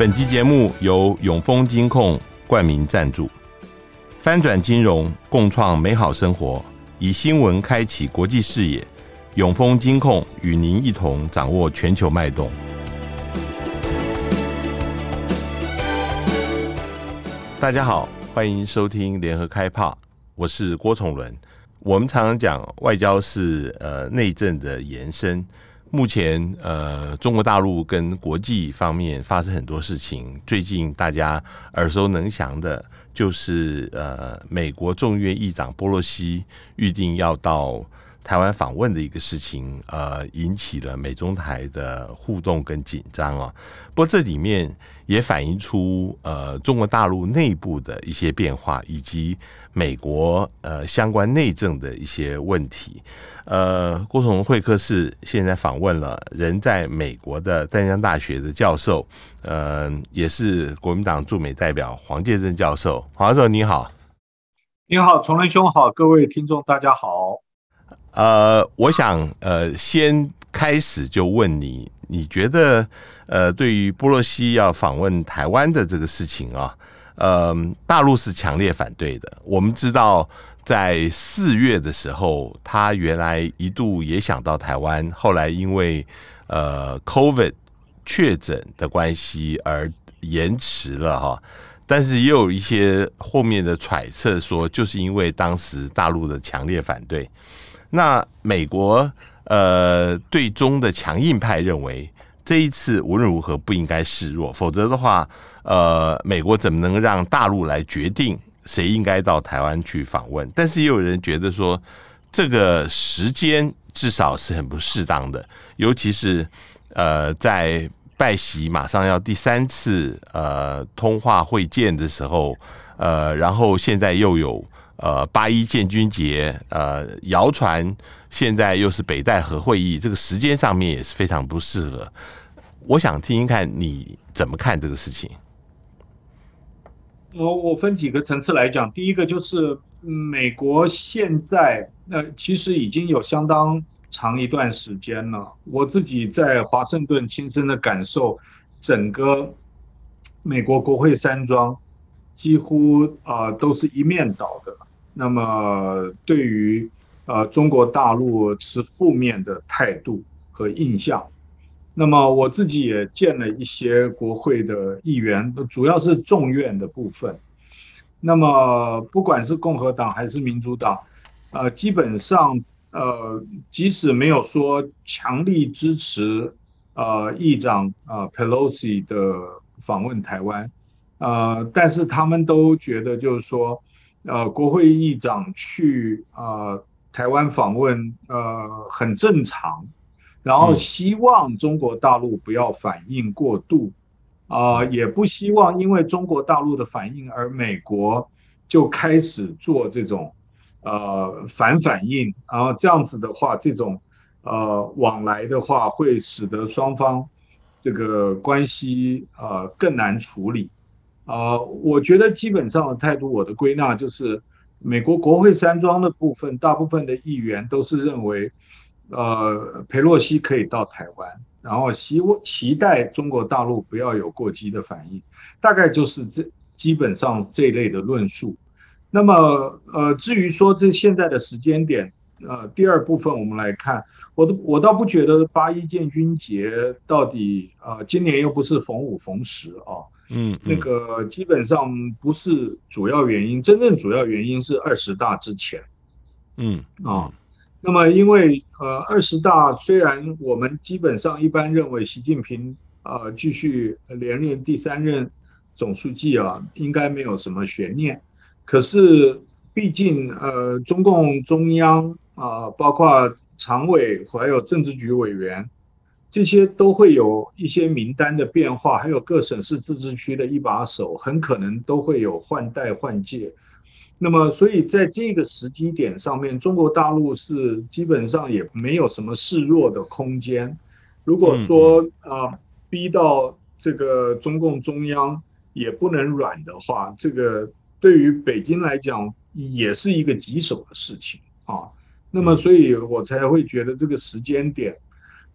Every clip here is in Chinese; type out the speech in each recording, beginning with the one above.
本集节目由永丰金控冠名赞助，翻转金融，共创美好生活，以新闻开启国际视野。永丰金控与您一同掌握全球脉动。大家好，欢迎收听联合开炮，我是郭崇伦。我们常常讲外交是呃内政的延伸。目前，呃，中国大陆跟国际方面发生很多事情。最近大家耳熟能详的，就是呃，美国众议院议长波洛西预定要到台湾访问的一个事情，呃，引起了美中台的互动跟紧张啊。不过这里面也反映出呃，中国大陆内部的一些变化，以及美国呃相关内政的一些问题。呃，郭崇会客室现在访问了人在美国的淡江大学的教授，呃，也是国民党驻美代表黄介正教授。黄教授你好，你好，崇仁兄好，各位听众大家好。呃，我想呃先开始就问你，你觉得呃对于波洛西要访问台湾的这个事情啊，呃，大陆是强烈反对的。我们知道。在四月的时候，他原来一度也想到台湾，后来因为呃 COVID 确诊的关系而延迟了哈。但是也有一些后面的揣测说，就是因为当时大陆的强烈反对。那美国呃对中的强硬派认为，这一次无论如何不应该示弱，否则的话，呃，美国怎么能让大陆来决定？谁应该到台湾去访问？但是也有人觉得说，这个时间至少是很不适当的，尤其是呃，在拜习马上要第三次呃通话会见的时候，呃，然后现在又有呃八一建军节，呃，谣传现在又是北戴河会议，这个时间上面也是非常不适合。我想听听看你怎么看这个事情。我我分几个层次来讲，第一个就是美国现在呃其实已经有相当长一段时间了，我自己在华盛顿亲身的感受，整个美国国会山庄几乎啊、都是一面倒的，那么对于呃中国大陆持负面的态度和印象。那么我自己也见了一些国会的议员，主要是众院的部分。那么不管是共和党还是民主党，呃，基本上呃，即使没有说强力支持呃议长、呃、Pelosi 的访问台湾，呃，但是他们都觉得就是说，呃，国会议长去呃台湾访问呃很正常。然后希望中国大陆不要反应过度，啊、呃，也不希望因为中国大陆的反应而美国就开始做这种呃反反应，然后这样子的话，这种呃往来的话会使得双方这个关系呃更难处理。呃，我觉得基本上的态度，我的归纳就是，美国国会山庄的部分，大部分的议员都是认为。呃，裴洛西可以到台湾，然后希望期待中国大陆不要有过激的反应，大概就是这基本上这一类的论述。那么，呃，至于说这现在的时间点，呃，第二部分我们来看，我都我倒不觉得八一建军节到底呃今年又不是逢五逢十啊，嗯，嗯，那个基本上不是主要原因，真正主要原因是二十大之前，嗯啊。那么，因为呃，二十大虽然我们基本上一般认为习近平啊、呃、继续连任第三任总书记啊，应该没有什么悬念。可是，毕竟呃，中共中央啊、呃，包括常委还有政治局委员，这些都会有一些名单的变化，还有各省市自治区的一把手，很可能都会有换代换届。那么，所以在这个时机点上面，中国大陆是基本上也没有什么示弱的空间。如果说啊，逼到这个中共中央也不能软的话，这个对于北京来讲也是一个棘手的事情啊。那么，所以我才会觉得这个时间点，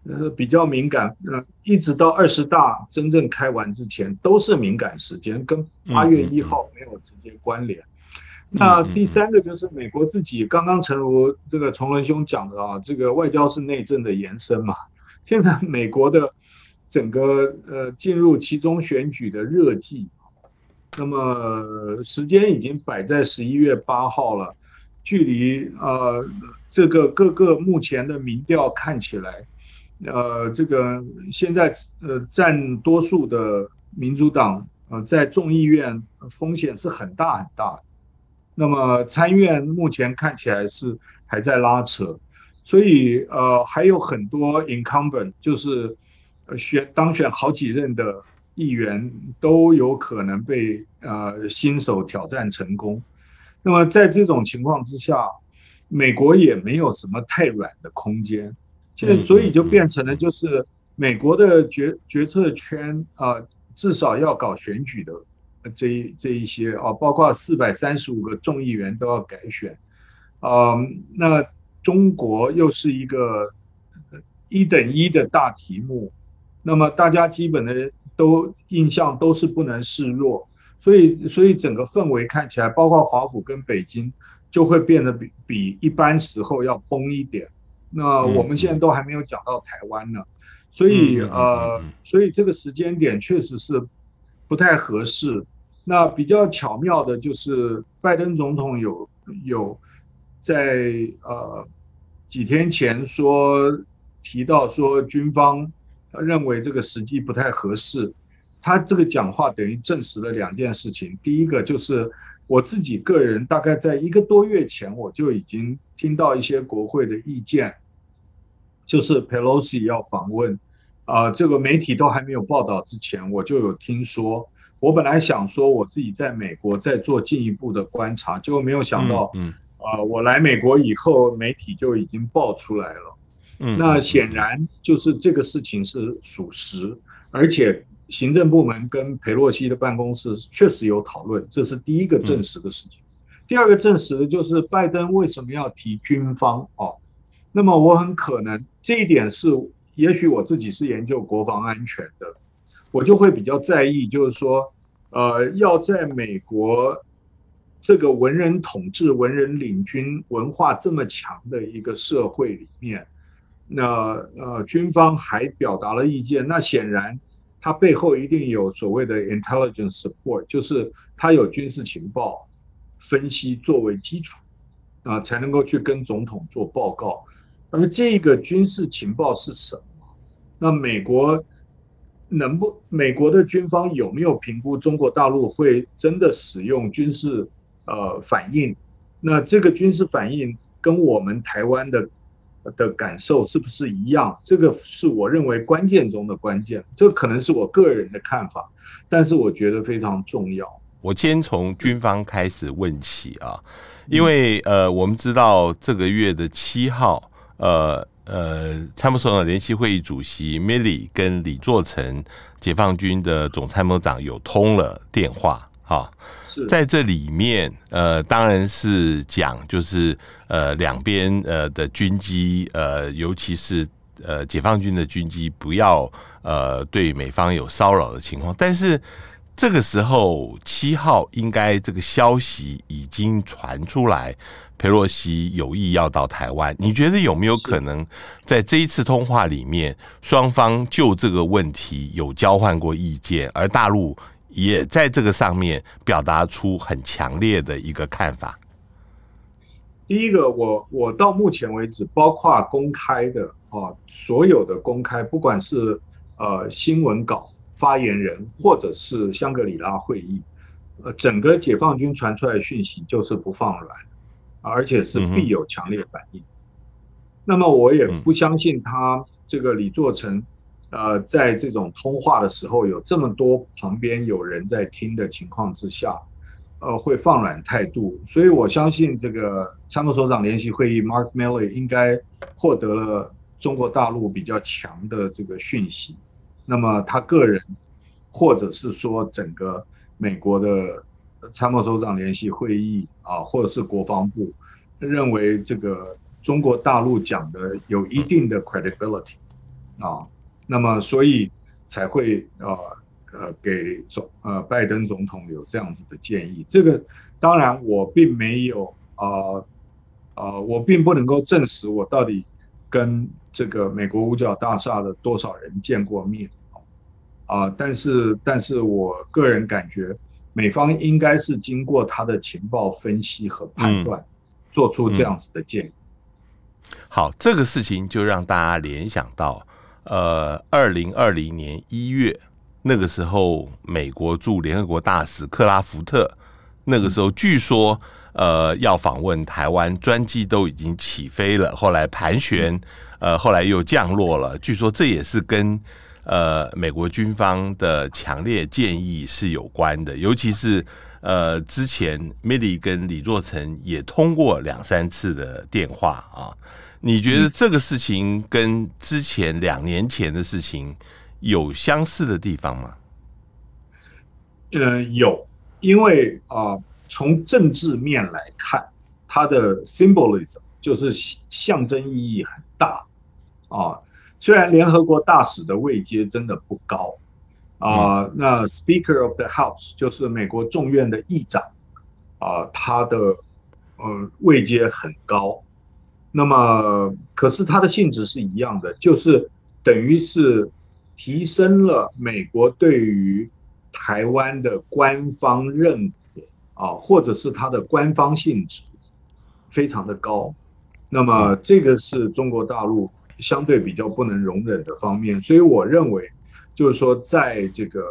呃比较敏感，呃，一直到二十大真正开完之前都是敏感时间，跟八月一号没有直接关联。那第三个就是美国自己刚刚，诚如这个崇伦兄讲的啊，这个外交是内政的延伸嘛。现在美国的整个呃进入其中选举的热季，那么时间已经摆在十一月八号了，距离呃这个各个目前的民调看起来，呃这个现在呃占多数的民主党呃在众议院风险是很大很大。那么参议院目前看起来是还在拉扯，所以呃还有很多 incumbent 就是选当选好几任的议员都有可能被呃新手挑战成功。那么在这种情况之下，美国也没有什么太软的空间，现在所以就变成了就是美国的决决策圈啊，至少要搞选举的。这一这一些啊，包括四百三十五个众议员都要改选，啊，那中国又是一个一等一的大题目，那么大家基本的都印象都是不能示弱，所以所以整个氛围看起来，包括华府跟北京就会变得比比一般时候要崩一点。那我们现在都还没有讲到台湾呢，所以呃，所以这个时间点确实是不太合适。那比较巧妙的就是拜登总统有有在呃几天前说提到说军方认为这个时机不太合适，他这个讲话等于证实了两件事情。第一个就是我自己个人大概在一个多月前我就已经听到一些国会的意见，就是 Pelosi 要访问，啊，这个媒体都还没有报道之前，我就有听说。我本来想说我自己在美国再做进一步的观察，结果没有想到，嗯，啊，我来美国以后，媒体就已经爆出来了。嗯，那显然就是这个事情是属实，而且行政部门跟裴洛西的办公室确实有讨论，这是第一个证实的事情。第二个证实的就是拜登为什么要提军方哦？那么我很可能这一点是，也许我自己是研究国防安全的，我就会比较在意，就是说。呃，要在美国这个文人统治、文人领军、文化这么强的一个社会里面，那呃，军方还表达了意见，那显然他背后一定有所谓的 intelligence support，就是他有军事情报分析作为基础啊，才能够去跟总统做报告。而这个军事情报是什么？那美国。能不美国的军方有没有评估中国大陆会真的使用军事呃反应？那这个军事反应跟我们台湾的的感受是不是一样？这个是我认为关键中的关键。这可能是我个人的看法，但是我觉得非常重要。我先从军方开始问起啊，因为呃，我们知道这个月的七号呃。呃，参谋首长联席会议主席 Milly 跟李作成解放军的总参谋长有通了电话，哈，在这里面，呃，当然是讲就是呃两边呃的军机，呃，尤其是呃解放军的军机不要呃对美方有骚扰的情况，但是这个时候七号应该这个消息已经传出来。裴洛西有意要到台湾，你觉得有没有可能在这一次通话里面，双方就这个问题有交换过意见，而大陆也在这个上面表达出很强烈的一个看法？第一个，我我到目前为止，包括公开的啊，所有的公开，不管是呃新闻稿、发言人，或者是香格里拉会议，呃，整个解放军传出来的讯息就是不放软。而且是必有强烈反应，那么我也不相信他这个李作成，呃，在这种通话的时候有这么多旁边有人在听的情况之下，呃，会放软态度。所以我相信这个参谋首长联席会议 Mark Milley 应该获得了中国大陆比较强的这个讯息。那么他个人，或者是说整个美国的。参谋首长联席会议啊，或者是国防部认为这个中国大陆讲的有一定的 credibility，啊，那么所以才会呃呃给总呃拜登总统有这样子的建议。这个当然我并没有啊啊、呃呃，我并不能够证实我到底跟这个美国五角大厦的多少人见过面啊、呃，但是但是我个人感觉美方应该是经过他的情报分析和判断，嗯、做出这样子的建议。好，这个事情就让大家联想到，呃，二零二零年一月那个时候，美国驻联合国大使克拉福特那个时候据说，呃，要访问台湾，专机都已经起飞了，后来盘旋，呃，后来又降落了。据说这也是跟呃美国军方的强烈建议是有关的，尤其是呃之前 Milly 跟李作成也通过两三次的电话啊。你觉得这个事情跟之前两年前的事情有相似的地方吗？呃，有，因为啊、呃，从政治面来看，它的 symbolism 就是象征意义很大啊。虽然联合国大使的位阶真的不高啊、呃，那 Speaker of the House 就是美国众院的议长啊、呃，他的呃位阶很高。那么，可是它的性质是一样的，就是等于是提升了美国对于台湾的官方认可啊，或者是它的官方性质非常的高。那么，这个是中国大陆相对比较不能容忍的方面。所以，我认为就是说，在这个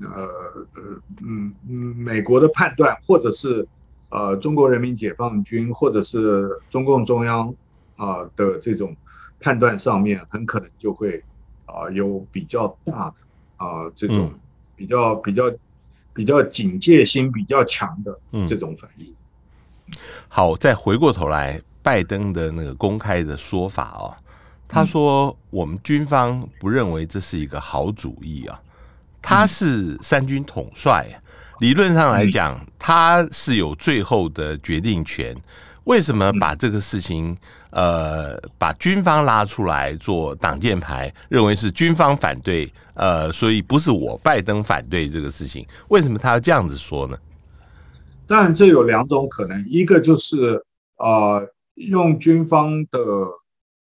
呃呃嗯嗯美国的判断，或者是呃中国人民解放军，或者是中共中央。啊的这种判断上面，很可能就会啊有比较大的啊这种比较比较比较警戒心比较强的这种反应。好，再回过头来，拜登的那个公开的说法哦，他说我们军方不认为这是一个好主意啊，他是三军统帅，理论上来讲他是有最后的决定权。为什么把这个事情，呃，把军方拉出来做挡箭牌，认为是军方反对，呃，所以不是我拜登反对这个事情？为什么他要这样子说呢？当然，这有两种可能，一个就是呃，用军方的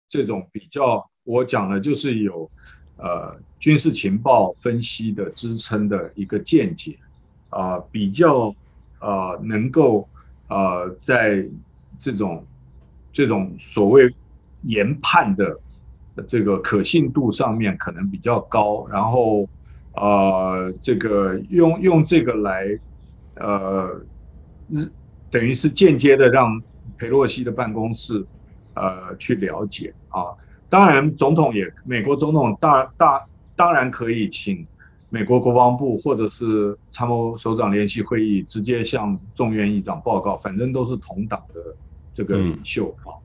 这种比较，我讲的就是有呃军事情报分析的支撑的一个见解，啊、比较呃能够呃在。这种这种所谓研判的这个可信度上面可能比较高，然后呃，这个用用这个来呃，等于是间接的让裴洛西的办公室呃去了解啊。当然，总统也美国总统大大当然可以请美国国防部或者是参谋首长联席会议直接向众院议长报告，反正都是同党的。这个领袖啊，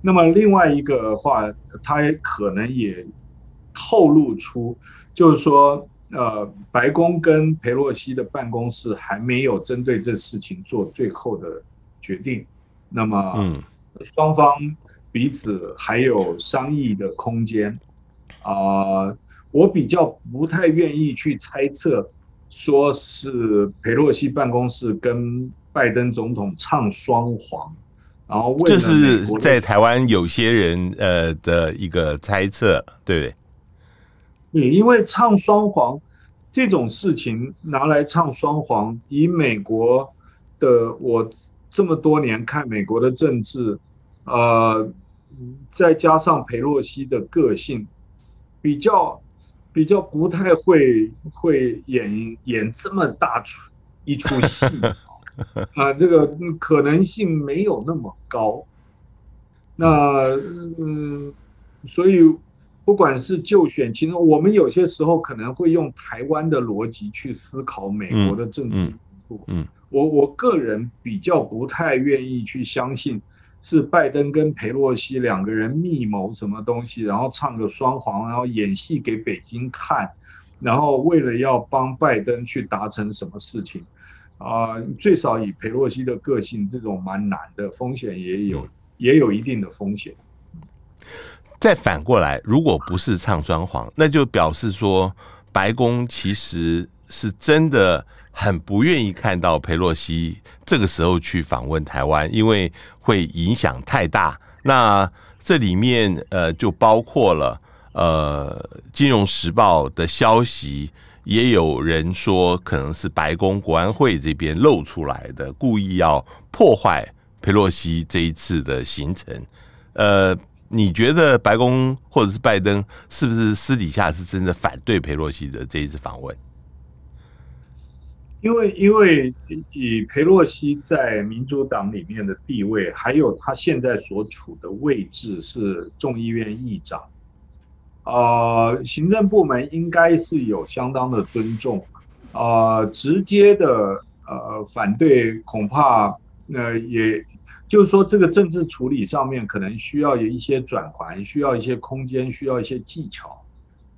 那么另外一个的话，他可能也透露出，就是说，呃，白宫跟佩洛西的办公室还没有针对这事情做最后的决定，那么，嗯，双方彼此还有商议的空间。啊，我比较不太愿意去猜测，说是佩洛西办公室跟拜登总统唱双簧。然后这是在台湾有些人呃的一个猜测，对不对？对，因为唱双簧这种事情拿来唱双簧，以美国的我这么多年看美国的政治，呃，再加上裴洛西的个性，比较比较不太会会演演这么大出一出戏。啊，这个可能性没有那么高。那嗯，所以不管是就选，其实我们有些时候可能会用台湾的逻辑去思考美国的政治。嗯，嗯，我我个人比较不太愿意去相信是拜登跟佩洛西两个人密谋什么东西，然后唱个双簧，然后演戏给北京看，然后为了要帮拜登去达成什么事情。啊、呃，最少以裴洛西的个性，这种蛮难的风险也有，也有一定的风险。再反过来，如果不是唱双簧，那就表示说白宫其实是真的很不愿意看到裴洛西这个时候去访问台湾，因为会影响太大。那这里面呃，就包括了呃，《金融时报》的消息，也有人说可能是白宫国安会这边露出来的，故意要破坏佩洛西这一次的行程，呃。你觉得白宫或者是拜登是不是私底下是真的反对佩洛西的这一次访问？因为因为以佩洛西在民主党里面的地位，还有他现在所处的位置是众议院议长，呃，行政部门应该是有相当的尊重，呃，直接的呃反对恐怕呃也。就是说，这个政治处理上面可能需要有一些转圜，需要一些空间，需要一些技巧。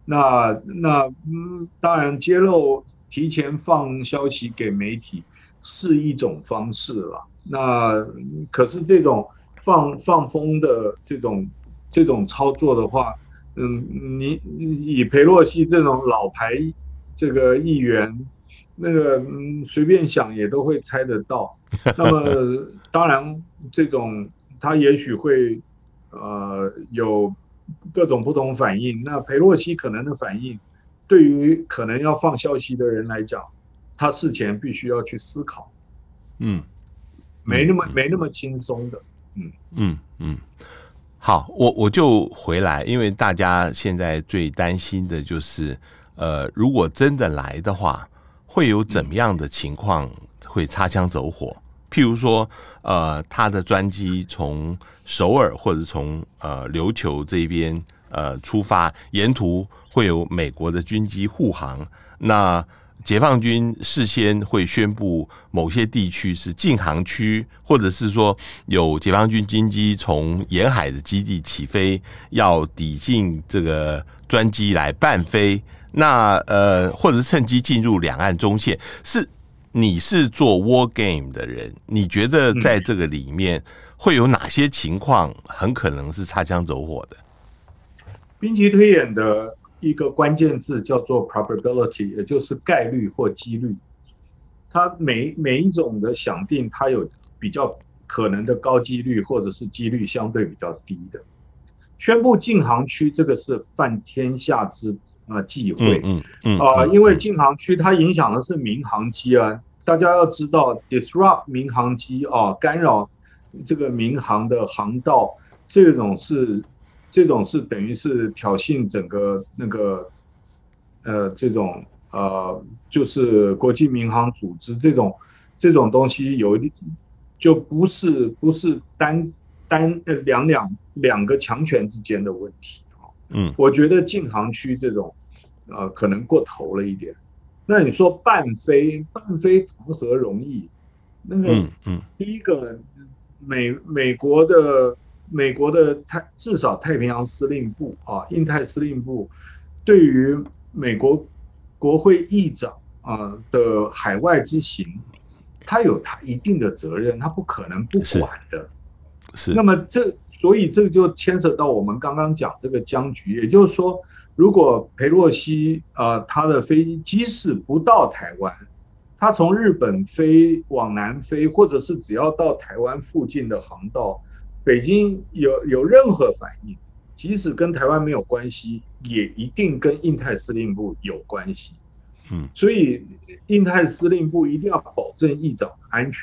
那那嗯，当然揭露、提前放消息给媒体是一种方式了。那可是这种放放风的这种这种操作的话，嗯，你以裴洛西这种老牌这个议员。那个嗯，随便想也都会猜得到。那么当然，这种他也许会呃有各种不同反应。那裴洛西可能的反应，对于可能要放消息的人来讲，他事前必须要去思考。嗯，没那么、嗯、没那么轻松的。嗯嗯嗯。好，我我就回来，因为大家现在最担心的就是，呃，如果真的来的话。会有怎么样的情况会擦枪走火？譬如说，呃，他的专机从首尔或者从呃琉球这边呃出发，沿途会有美国的军机护航。那解放军事先会宣布某些地区是禁航区，或者是说有解放军军机从沿海的基地起飞，要抵近这个专机来伴飞。那呃，或者是趁机进入两岸中线，是你是做 war game 的人，你觉得在这个里面会有哪些情况很可能是擦枪走火的？兵棋推演的一个关键字叫做 probability，也就是概率或几率。它每每一种的想定，它有比较可能的高几率，或者是几率相对比较低的。宣布禁航区，这个是犯天下之。啊，忌讳，嗯嗯啊，因为禁航区它影响的是民航机啊，大家要知道，disrupt 民航机啊，干扰这个民航的航道，这种是这种是等于是挑衅整个那个呃这种呃就是国际民航组织这种这种东西有一就不是不是单单呃两两两个强权之间的问题啊。嗯，我觉得禁航区这种，呃，可能过头了一点。那你说半飞，半飞谈何容易？那个，嗯，第一个，美美国的美国的太至少太平洋司令部啊，印太司令部，对于美国国会议长啊的海外之行，他有他一定的责任，他不可能不管的。是，那么这，所以这就牵扯到我们刚刚讲这个僵局，也就是说，如果裴洛西啊他的飞机即使不到台湾，他从日本飞往南飞，或者是只要到台湾附近的航道，北京有有任何反应，即使跟台湾没有关系，也一定跟印太司令部有关系。嗯，所以印太司令部一定要保证议长的安全。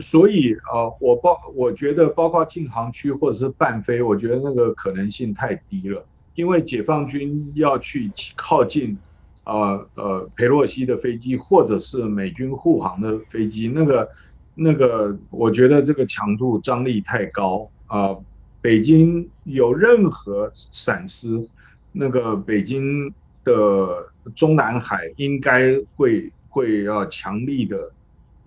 所以啊，我包我觉得包括禁航区或者是伴飞，我觉得那个可能性太低了，因为解放军要去靠近啊呃佩洛西的飞机或者是美军护航的飞机，那个那个我觉得这个强度张力太高啊，北京有任何闪失，那个北京的中南海应该会会要强力的。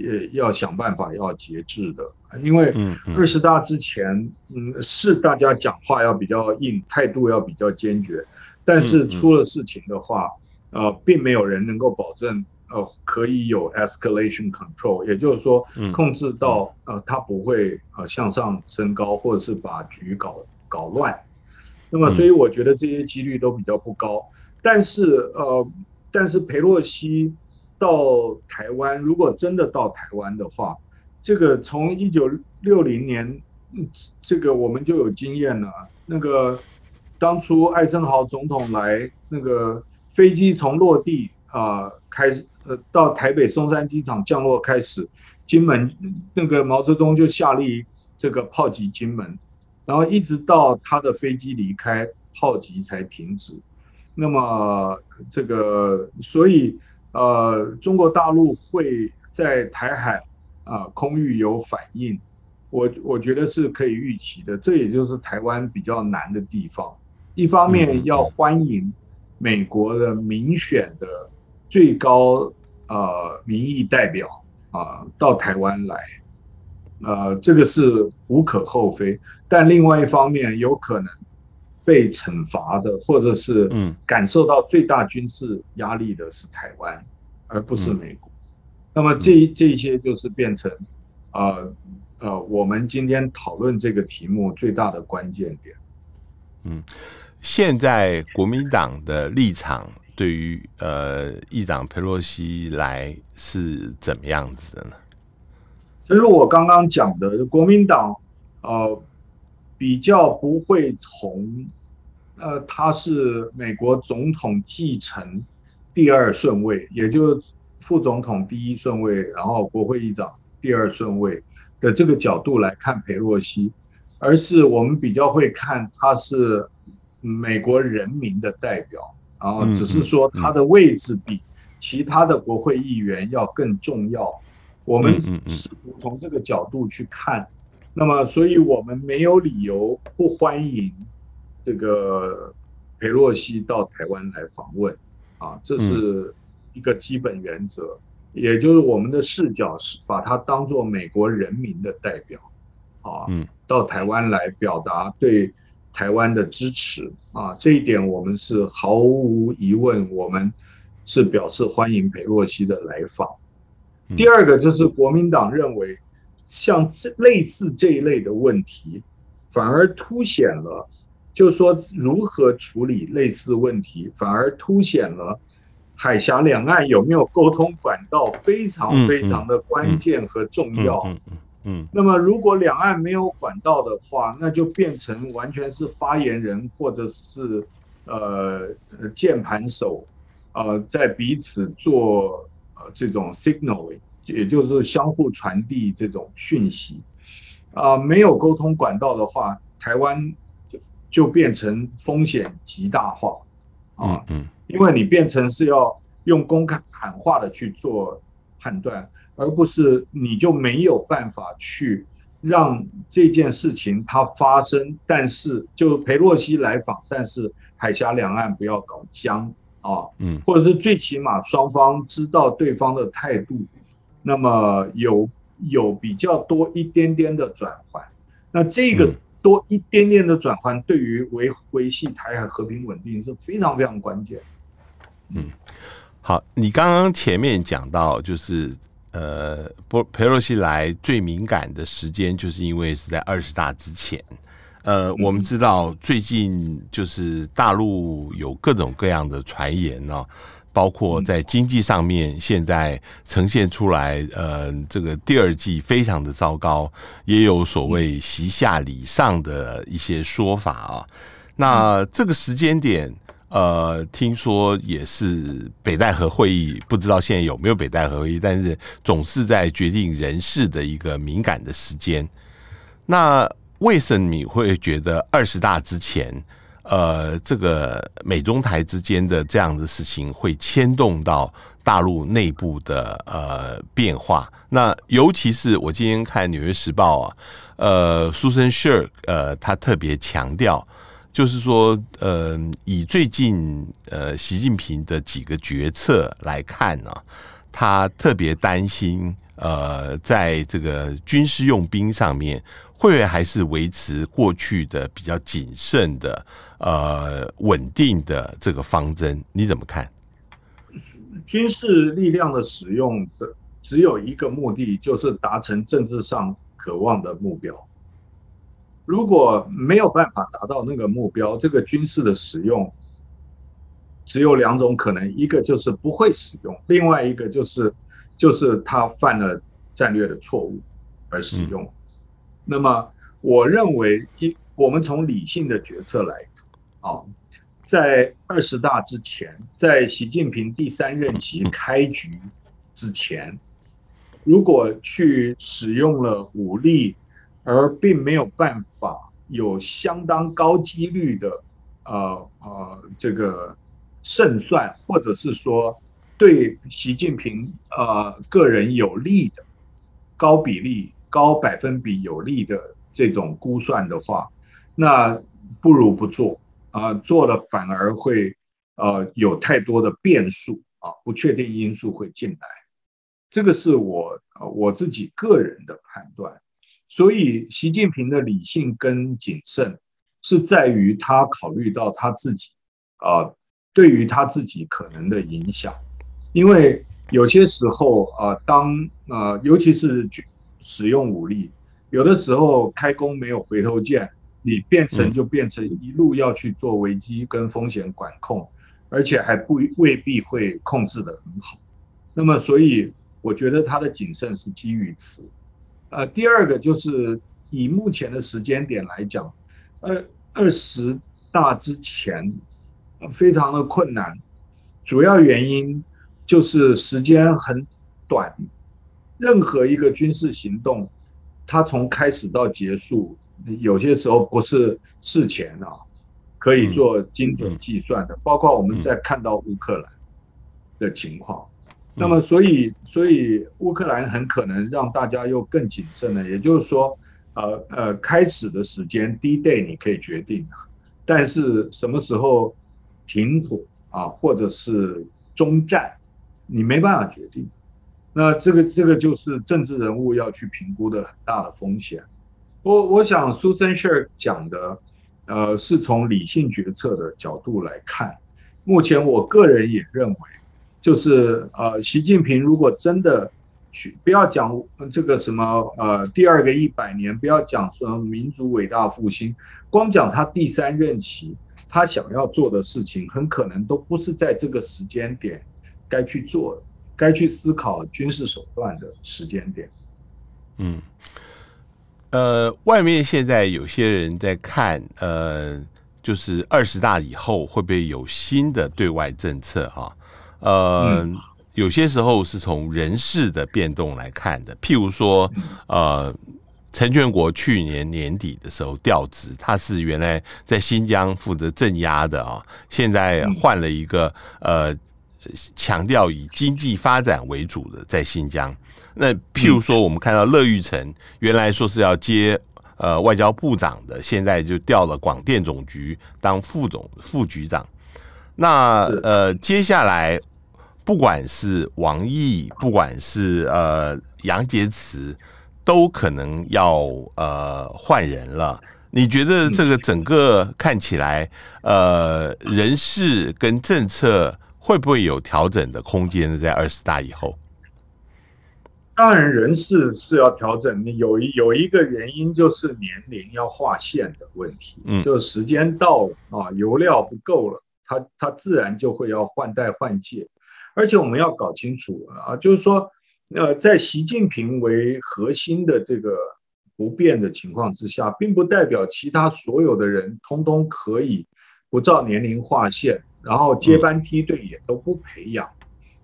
呃要想办法要节制的，因为二十大之前，嗯，是大家讲话要比较硬，态度要比较坚决，但是出了事情的话，呃，并没有人能够保证，呃，可以有 escalation control，也就是说，控制到呃，它不会呃向上升高，或者是把局搞搞乱。那么所以我觉得这些几率都比较不高。但是呃，但是佩洛西到台湾，如果真的到台湾的话，这个从一九六零年，这个我们就有经验了。那个当初艾森豪总统来，那个飞机从落地啊、呃、开始，呃，到台北松山机场降落开始，金门那个毛泽东就下令这个炮击金门，然后一直到他的飞机离开，炮击才停止。那么这个，所以呃，中国大陆会在台海。啊，空域有反应，我我觉得是可以预期的。这也就是台湾比较难的地方。一方面要欢迎美国的民选的最高呃民意代表啊到台湾来，呃，这个是无可厚非。但另外一方面，有可能被惩罚的，或者是嗯感受到最大军事压力的是台湾，而不是美国。那么这这些就是变成，呃呃，我们今天讨论这个题目最大的关键点。嗯，现在国民党的立场对于呃议长佩洛西来是怎么样子的呢？其实我刚刚讲的，国民党呃比较不会从呃他是美国总统继承第二顺位，也就。副总统第一顺位，然后国会议长第二顺位的这个角度来看佩洛西，而是我们比较会看他是美国人民的代表，然后只是说他的位置比其他的国会议员要更重要。我们试图从这个角度去看，那么所以我们没有理由不欢迎这个裴洛西到台湾来访问啊，这是。一个基本原则，也就是我们的视角是把他当做美国人民的代表，啊，到台湾来表达对台湾的支持啊，这一点我们是毫无疑问，我们是表示欢迎裴洛西的来访。第二个就是国民党认为，像这类似这一类的问题，反而凸显了，就是说如何处理类似问题，反而凸显了。海峡两岸有没有沟通管道，非常非常的关键和重要。嗯嗯，嗯，那么如果两岸没有管道的话，那就变成完全是发言人或者是呃键盘手，呃，在彼此做呃这种 signaling，也就是相互传递这种讯息。啊、呃，没有沟通管道的话，台湾就就变成风险极大化。啊，嗯。因为你变成是要用公开喊话的去做判断，而不是你就没有办法去让这件事情它发生。但是就裴洛西来访，但是海峡两岸不要搞僵啊，嗯，或者是最起码双方知道对方的态度，那么有有比较多一点点的转换，那这个多一点点的转换，对于维维系台海和平稳定是非常非常关键。嗯，好，你刚刚前面讲到，就是呃，波佩洛西来最敏感的时间，就是因为是在二十大之前。呃，我们知道最近就是大陆有各种各样的传言呢、哦，包括在经济上面，现在呈现出来，呃，这个第二季非常的糟糕，也有所谓习下礼上的一些说法啊。那这个时间点。呃，听说也是北戴河会议，不知道现在有没有北戴河会议，但是总是在决定人事的一个敏感的时间。那为什么你会觉得二十大之前，呃，这个美中台之间的这样的事情会牵动到大陆内部的呃变化？那尤其是我今天看《纽约时报》啊，呃，Susan Shirk 呃，他特别强调。就是说，呃，以最近呃习近平的几个决策来看呢，他特别担心，呃，在这个军事用兵上面，会不会还是维持过去的比较谨慎的、呃稳定的这个方针？你怎么看？军事力量的使用的只有一个目的，就是达成政治上渴望的目标。如果没有办法达到那个目标，这个军事的使用只有两种可能，一个就是不会使用，另外一个就是就是他犯了战略的错误而使用。那么，我认为一我们从理性的决策来啊，在二十大之前，在习近平第三任期开局之前，如果去使用了武力，而并没有办法有相当高几率的，呃呃，这个胜算，或者是说对习近平呃个人有利的高比例、高百分比有利的这种估算的话，那不如不做啊，呃，做了反而会呃有太多的变数啊，不确定因素会进来，这个是我我自己个人的判断。所以，习近平的理性跟谨慎是在于他考虑到他自己啊、呃，对于他自己可能的影响。因为有些时候啊、呃，当呃，尤其是使用武力，有的时候开弓没有回头箭，你变成就变成一路要去做危机跟风险管控，而且还不未必会控制的很好。那么，所以我觉得他的谨慎是基于此。呃，第二个就是以目前的时间点来讲，二二十大之前，非常的困难，主要原因就是时间很短，任何一个军事行动，它从开始到结束，有些时候不是事前啊可以做精准计算的，包括我们在看到乌克兰的情况。那么，所以，所以乌克兰很可能让大家又更谨慎了。也就是说，呃呃，开始的时间 D-Day 你可以决定，但是什么时候停火啊，或者是中战，你没办法决定。那这个这个就是政治人物要去评估的很大的风险。我我想，Susan Shirk 讲的，呃，是从理性决策的角度来看。目前我个人也认为。就是呃，习近平如果真的去，不要讲这个什么呃第二个一百年，不要讲什么民族伟大复兴，光讲他第三任期，他想要做的事情，很可能都不是在这个时间点该去做，该去思考军事手段的时间点。嗯，呃，外面现在有些人在看，呃，就是二十大以后会不会有新的对外政策哈？呃，有些时候是从人事的变动来看的，譬如说，呃，陈全国去年年底的时候调职，他是原来在新疆负责镇压的啊，现在换了一个呃，强调以经济发展为主的在新疆。那譬如说，我们看到乐玉成原来说是要接呃外交部长的，现在就调了广电总局当副总副局长。那呃，接下来。不管是王毅，不管是呃杨洁篪，都可能要呃换人了。你觉得这个整个看起来，呃，人事跟政策会不会有调整的空间呢？在二十大以后，当然人事是要调整。有一有一个原因就是年龄要划线的问题，嗯，就是时间到了啊，油料不够了，他他自然就会要换代换届。而且我们要搞清楚啊，就是说，呃，在习近平为核心的这个不变的情况之下，并不代表其他所有的人通通可以不照年龄划线，然后接班梯队也都不培养，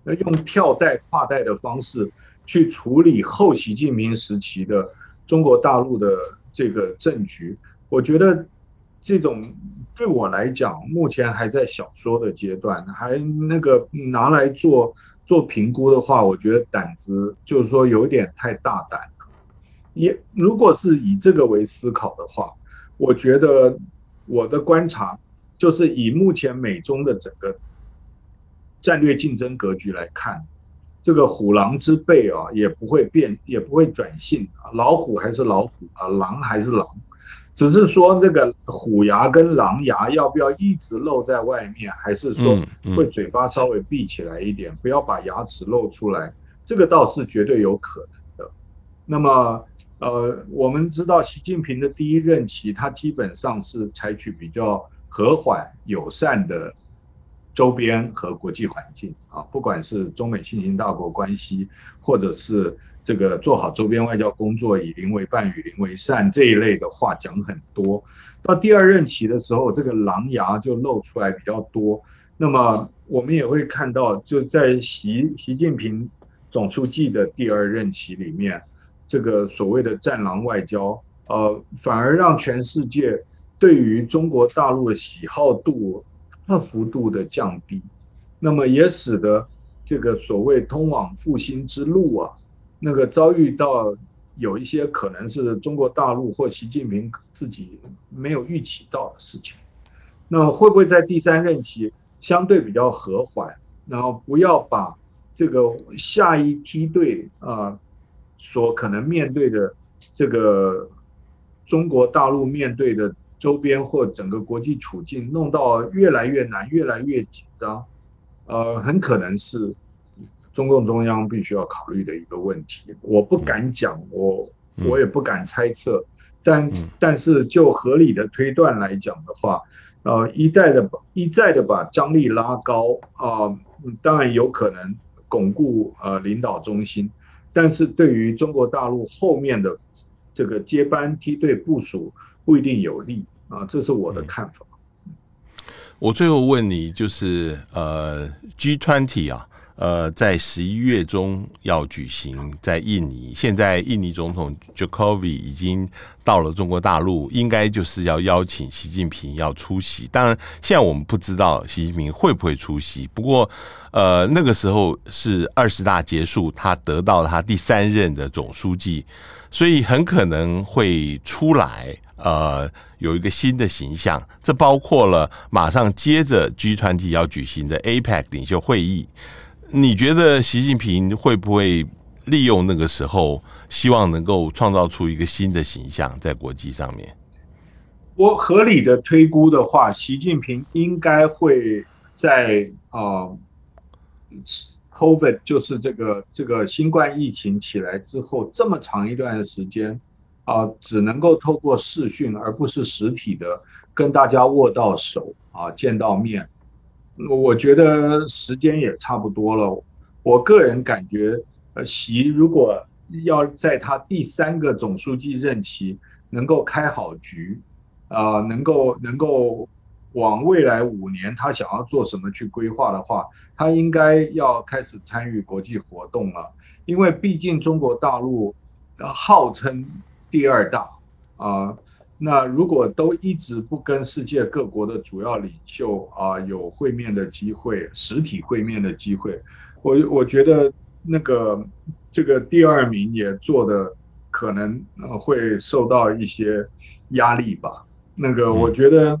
那用跳代跨代的方式去处理后习近平时期的中国大陆的这个政局，我觉得。这种对我来讲，目前还在小说的阶段，还那个拿来做做评估的话，我觉得胆子就是说有点太大胆。也如果是以这个为思考的话，我觉得我的观察就是以目前美中的整个战略竞争格局来看，这个虎狼之辈啊，也不会变，也不会转性啊，老虎还是老虎啊，狼还是狼。只是说那个虎牙跟狼牙要不要一直露在外面，还是说会嘴巴稍微闭起来一点，不要把牙齿露出来，这个倒是绝对有可能的。那么呃，我们知道习近平的第一任期，他基本上是采取比较和缓友善的周边和国际环境啊，不管是中美新型大国关系，或者是这个做好周边外交工作，以邻为伴，与邻为善这一类的话讲很多。到第二任期的时候，这个狼牙就露出来比较多。那么我们也会看到，就在习习近平总书记的第二任期里面，这个所谓的“战狼外交”，呃，反而让全世界对于中国大陆的喜好度大幅度的降低，那么也使得这个所谓通往复兴之路啊，那个遭遇到有一些可能是中国大陆或习近平自己没有预期到的事情。那会不会在第三任期相对比较和缓，然后不要把这个下一梯队啊？所可能面对的这个中国大陆面对的周边或整个国际处境弄到越来越难、越来越紧张，呃，很可能是中共中央必须要考虑的一个问题。我不敢讲，我我也不敢猜测，但但是就合理的推断来讲的话，呃，一再的一再的把张力拉高啊，呃，当然有可能巩固呃领导中心。但是对于中国大陆后面的这个接班梯队部署不一定有利啊，这是我的看法。我最后问你，就是呃，G twenty 啊。呃，在十一月中要举行在印尼，现在印尼总统 Jokowi 已经到了中国大陆，应该就是要邀请习近平要出席。当然，现在我们不知道习近平会不会出席。不过，呃，那个时候是二十大结束，他得到他第三任的总书记，所以很可能会出来，呃，有一个新的形象。这包括了马上接着 G 团体要举行的 APEC 领袖会议。你觉得习近平会不会利用那个时候，希望能够创造出一个新的形象在国际上面？我合理的推估的话，习近平应该会在啊、，COVID 就是这个这个新冠疫情起来之后，这么长一段的时间啊、只能够透过视讯，而不是实体的跟大家握到手啊，见到面。我觉得时间也差不多了。我个人感觉，呃，习如果要在他第三个总书记任期能够开好局，啊、呃，能够能够往未来五年他想要做什么去规划的话，他应该要开始参与国际活动了。因为毕竟中国大陆号称第二大啊。呃那如果都一直不跟世界各国的主要领袖啊有会面的机会，实体会面的机会，我我觉得那个这个第二名也做的可能会受到一些压力吧。那个我觉得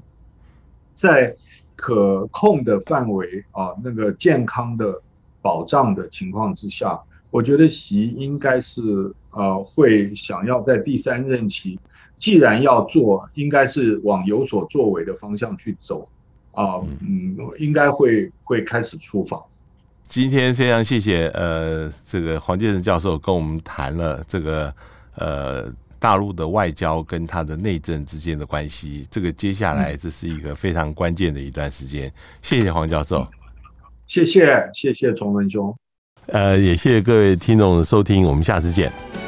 在可控的范围啊，那个健康的保障的情况之下，我觉得习应该是呃会想要在第三任期。既然要做，应该是往有所作为的方向去走，啊，嗯，应该会会开始出访。今天非常谢谢呃，这个黄建仁教授跟我们谈了这个呃大陆的外交跟他的内政之间的关系。这个接下来这是一个非常关键的一段时间。谢谢黄教授，谢谢谢谢崇文兄，呃，也谢谢各位听众的收听，我们下次见。